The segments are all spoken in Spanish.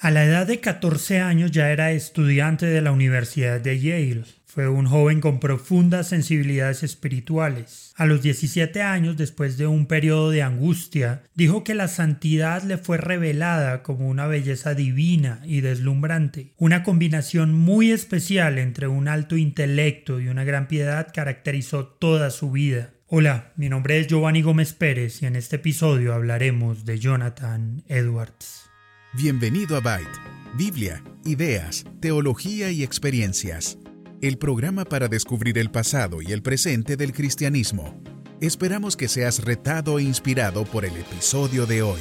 A la edad de 14 años ya era estudiante de la Universidad de Yale. Fue un joven con profundas sensibilidades espirituales. A los 17 años, después de un periodo de angustia, dijo que la santidad le fue revelada como una belleza divina y deslumbrante. Una combinación muy especial entre un alto intelecto y una gran piedad caracterizó toda su vida. Hola, mi nombre es Giovanni Gómez Pérez y en este episodio hablaremos de Jonathan Edwards. Bienvenido a Byte, Biblia, ideas, teología y experiencias. El programa para descubrir el pasado y el presente del cristianismo. Esperamos que seas retado e inspirado por el episodio de hoy.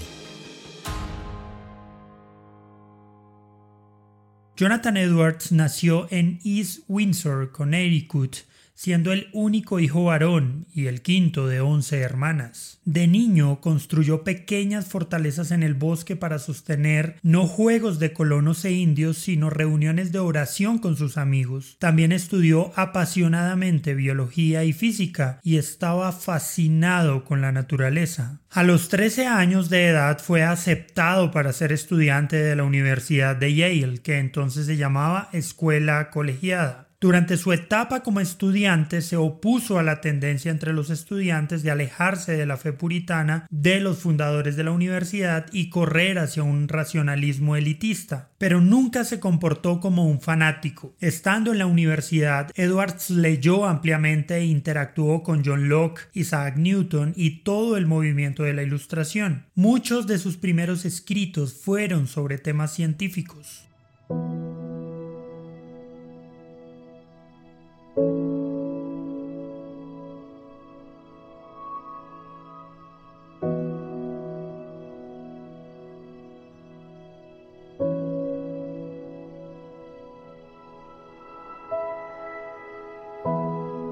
Jonathan Edwards nació en East Windsor, Connecticut, siendo el único hijo varón y el quinto de once hermanas. De niño construyó pequeñas fortalezas en el bosque para sostener no juegos de colonos e indios, sino reuniones de oración con sus amigos. También estudió apasionadamente biología y física y estaba fascinado con la naturaleza. A los 13 años de edad fue aceptado para ser estudiante de la Universidad de Yale, que entonces se llamaba Escuela Colegiada. Durante su etapa como estudiante se opuso a la tendencia entre los estudiantes de alejarse de la fe puritana de los fundadores de la universidad y correr hacia un racionalismo elitista, pero nunca se comportó como un fanático. Estando en la universidad, Edwards leyó ampliamente e interactuó con John Locke, Isaac Newton y todo el movimiento de la Ilustración. Muchos de sus primeros escritos fueron sobre temas científicos.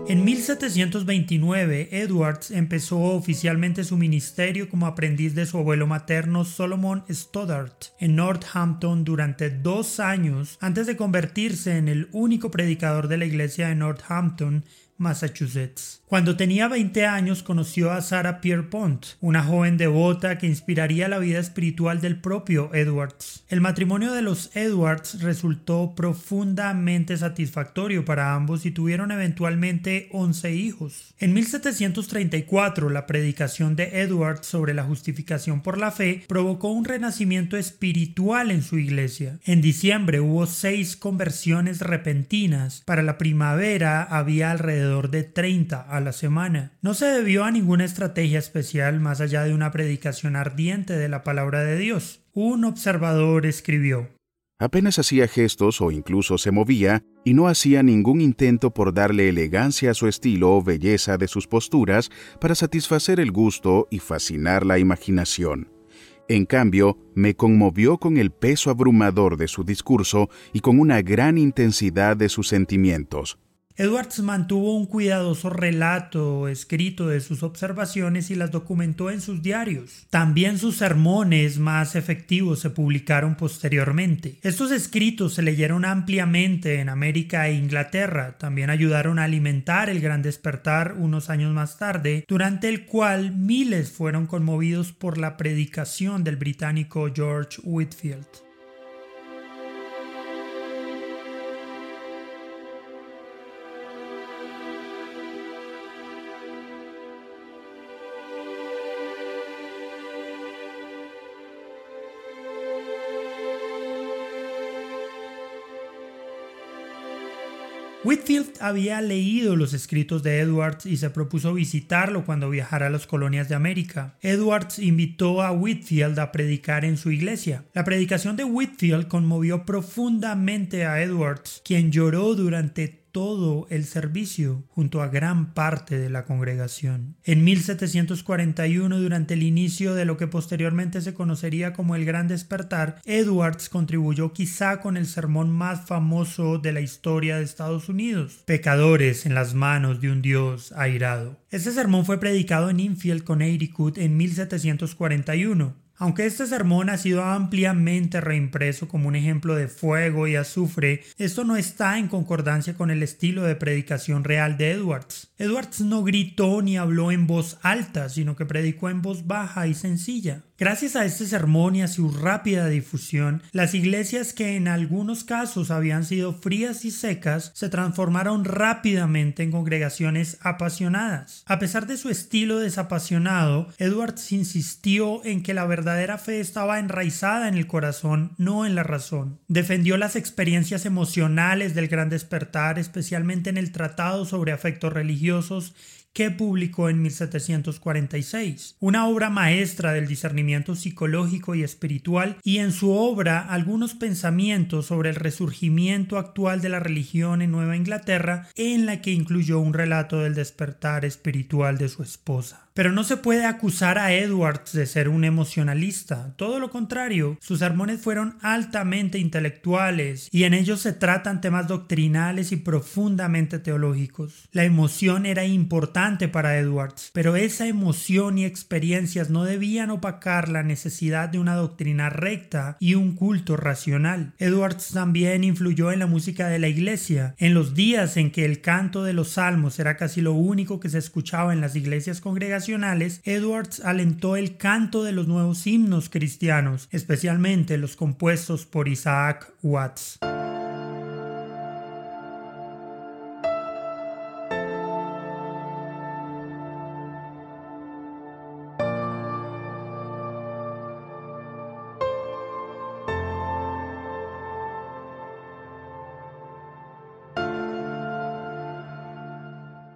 En 1729, Edwards empezó oficialmente su ministerio como aprendiz de su abuelo materno Solomon Stoddart en Northampton durante dos años antes de convertirse en el único predicador de la iglesia de Northampton Massachusetts. Cuando tenía 20 años conoció a Sarah Pierpont, una joven devota que inspiraría la vida espiritual del propio Edwards. El matrimonio de los Edwards resultó profundamente satisfactorio para ambos y tuvieron eventualmente 11 hijos. En 1734 la predicación de Edwards sobre la justificación por la fe provocó un renacimiento espiritual en su iglesia. En diciembre hubo seis conversiones repentinas. Para la primavera había alrededor de 30 a la semana. No se debió a ninguna estrategia especial más allá de una predicación ardiente de la palabra de Dios. Un observador escribió Apenas hacía gestos o incluso se movía, y no hacía ningún intento por darle elegancia a su estilo o belleza de sus posturas para satisfacer el gusto y fascinar la imaginación. En cambio, me conmovió con el peso abrumador de su discurso y con una gran intensidad de sus sentimientos. Edwards mantuvo un cuidadoso relato escrito de sus observaciones y las documentó en sus diarios. También sus sermones más efectivos se publicaron posteriormente. Estos escritos se leyeron ampliamente en América e Inglaterra. También ayudaron a alimentar el gran despertar unos años más tarde, durante el cual miles fueron conmovidos por la predicación del británico George Whitfield. Whitfield había leído los escritos de Edwards y se propuso visitarlo cuando viajara a las colonias de América. Edwards invitó a Whitfield a predicar en su iglesia. La predicación de Whitfield conmovió profundamente a Edwards, quien lloró durante todo el servicio junto a gran parte de la congregación. En 1741, durante el inicio de lo que posteriormente se conocería como el Gran Despertar, Edwards contribuyó quizá con el sermón más famoso de la historia de Estados Unidos, Pecadores en las manos de un Dios airado. Este sermón fue predicado en Infield, Connecticut en 1741. Aunque este sermón ha sido ampliamente reimpreso como un ejemplo de fuego y azufre, esto no está en concordancia con el estilo de predicación real de Edwards. Edwards no gritó ni habló en voz alta, sino que predicó en voz baja y sencilla. Gracias a este sermón y a su rápida difusión, las iglesias que en algunos casos habían sido frías y secas se transformaron rápidamente en congregaciones apasionadas. A pesar de su estilo desapasionado, Edwards insistió en que la verdadera fe estaba enraizada en el corazón, no en la razón. Defendió las experiencias emocionales del gran despertar, especialmente en el Tratado sobre Afectos Religiosos que publicó en 1746, una obra maestra del discernimiento psicológico y espiritual, y en su obra algunos pensamientos sobre el resurgimiento actual de la religión en Nueva Inglaterra, en la que incluyó un relato del despertar espiritual de su esposa. Pero no se puede acusar a Edwards de ser un emocionalista, todo lo contrario, sus sermones fueron altamente intelectuales y en ellos se tratan temas doctrinales y profundamente teológicos. La emoción era importante para Edwards, pero esa emoción y experiencias no debían opacar la necesidad de una doctrina recta y un culto racional. Edwards también influyó en la música de la iglesia. En los días en que el canto de los salmos era casi lo único que se escuchaba en las iglesias congregacionales, Edwards alentó el canto de los nuevos himnos cristianos, especialmente los compuestos por Isaac Watts.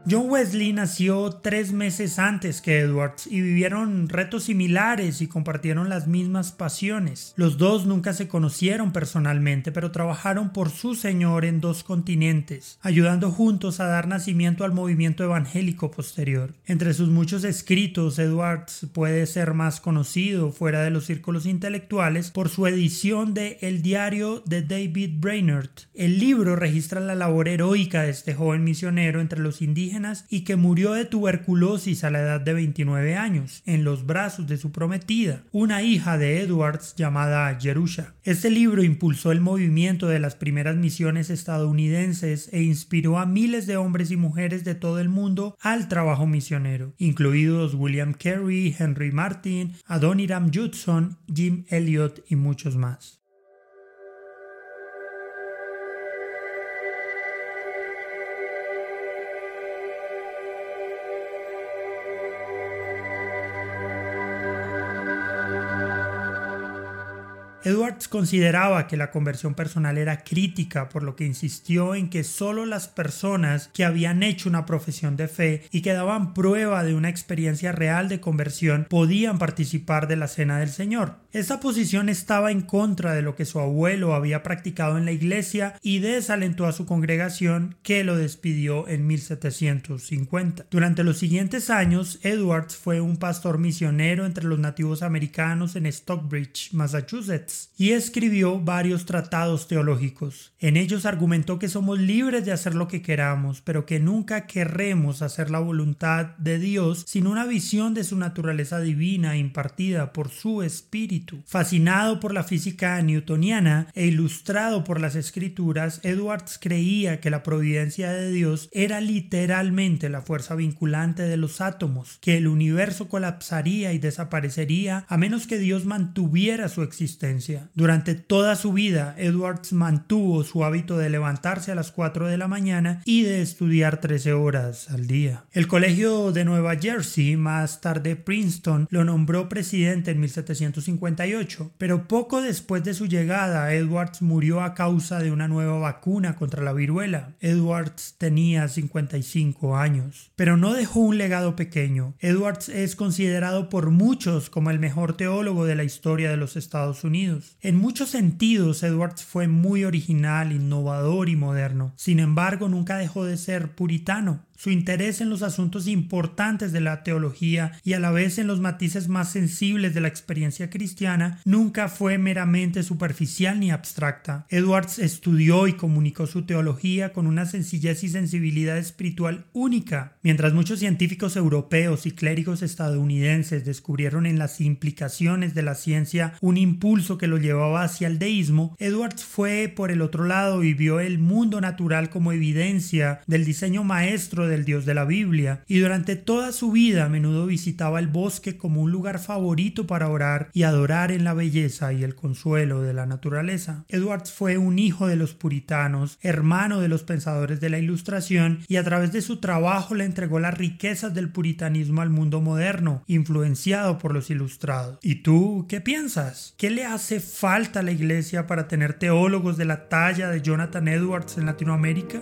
John Wesley nació tres meses antes que Edwards y vivieron retos similares y compartieron las mismas pasiones. Los dos nunca se conocieron personalmente, pero trabajaron por su Señor en dos continentes, ayudando juntos a dar nacimiento al movimiento evangélico posterior. Entre sus muchos escritos, Edwards puede ser más conocido fuera de los círculos intelectuales por su edición de El diario de David Brainerd. El libro registra la labor heroica de este joven misionero entre los indígenas y que murió de tuberculosis a la edad de 29 años, en los brazos de su prometida, una hija de Edwards llamada Jerusha. Este libro impulsó el movimiento de las primeras misiones estadounidenses e inspiró a miles de hombres y mujeres de todo el mundo al trabajo misionero, incluidos William Carey, Henry Martin, Adoniram Judson, Jim Elliot y muchos más. Edwards consideraba que la conversión personal era crítica, por lo que insistió en que solo las personas que habían hecho una profesión de fe y que daban prueba de una experiencia real de conversión podían participar de la cena del Señor. Esta posición estaba en contra de lo que su abuelo había practicado en la iglesia y desalentó a su congregación que lo despidió en 1750. Durante los siguientes años, Edwards fue un pastor misionero entre los nativos americanos en Stockbridge, Massachusetts, y escribió varios tratados teológicos. En ellos argumentó que somos libres de hacer lo que queramos, pero que nunca querremos hacer la voluntad de Dios sin una visión de su naturaleza divina impartida por su espíritu Fascinado por la física newtoniana e ilustrado por las escrituras, Edwards creía que la providencia de Dios era literalmente la fuerza vinculante de los átomos, que el universo colapsaría y desaparecería a menos que Dios mantuviera su existencia. Durante toda su vida, Edwards mantuvo su hábito de levantarse a las 4 de la mañana y de estudiar 13 horas al día. El Colegio de Nueva Jersey, más tarde Princeton, lo nombró presidente en 1750 pero poco después de su llegada, Edwards murió a causa de una nueva vacuna contra la viruela. Edwards tenía 55 años, pero no dejó un legado pequeño. Edwards es considerado por muchos como el mejor teólogo de la historia de los Estados En muchos sentidos, Edwards fue muy original, innovador y moderno. Sin embargo, nunca dejó de ser puritano. Su interés en los asuntos importantes de la teología y a la vez en los matices más sensibles de la experiencia cristiana nunca fue meramente superficial ni abstracta. Edwards estudió y comunicó su teología con una sencillez y sensibilidad espiritual única. Mientras muchos científicos europeos y clérigos estadounidenses descubrieron en las implicaciones de la ciencia un impulso que lo llevaba hacia el deísmo, Edwards fue por el otro lado y vio el mundo natural como evidencia del diseño maestro del Dios de la Biblia, y durante toda su vida a menudo visitaba el bosque como un lugar favorito para orar y adorar en la belleza y el consuelo de la naturaleza. Edwards fue un hijo de los puritanos, hermano de los pensadores de la Ilustración, y a través de su trabajo le entregó las riquezas del puritanismo al mundo moderno, influenciado por los ilustrados. ¿Y tú qué piensas? ¿Qué le hace falta a la iglesia para tener teólogos de la talla de Jonathan Edwards en Latinoamérica?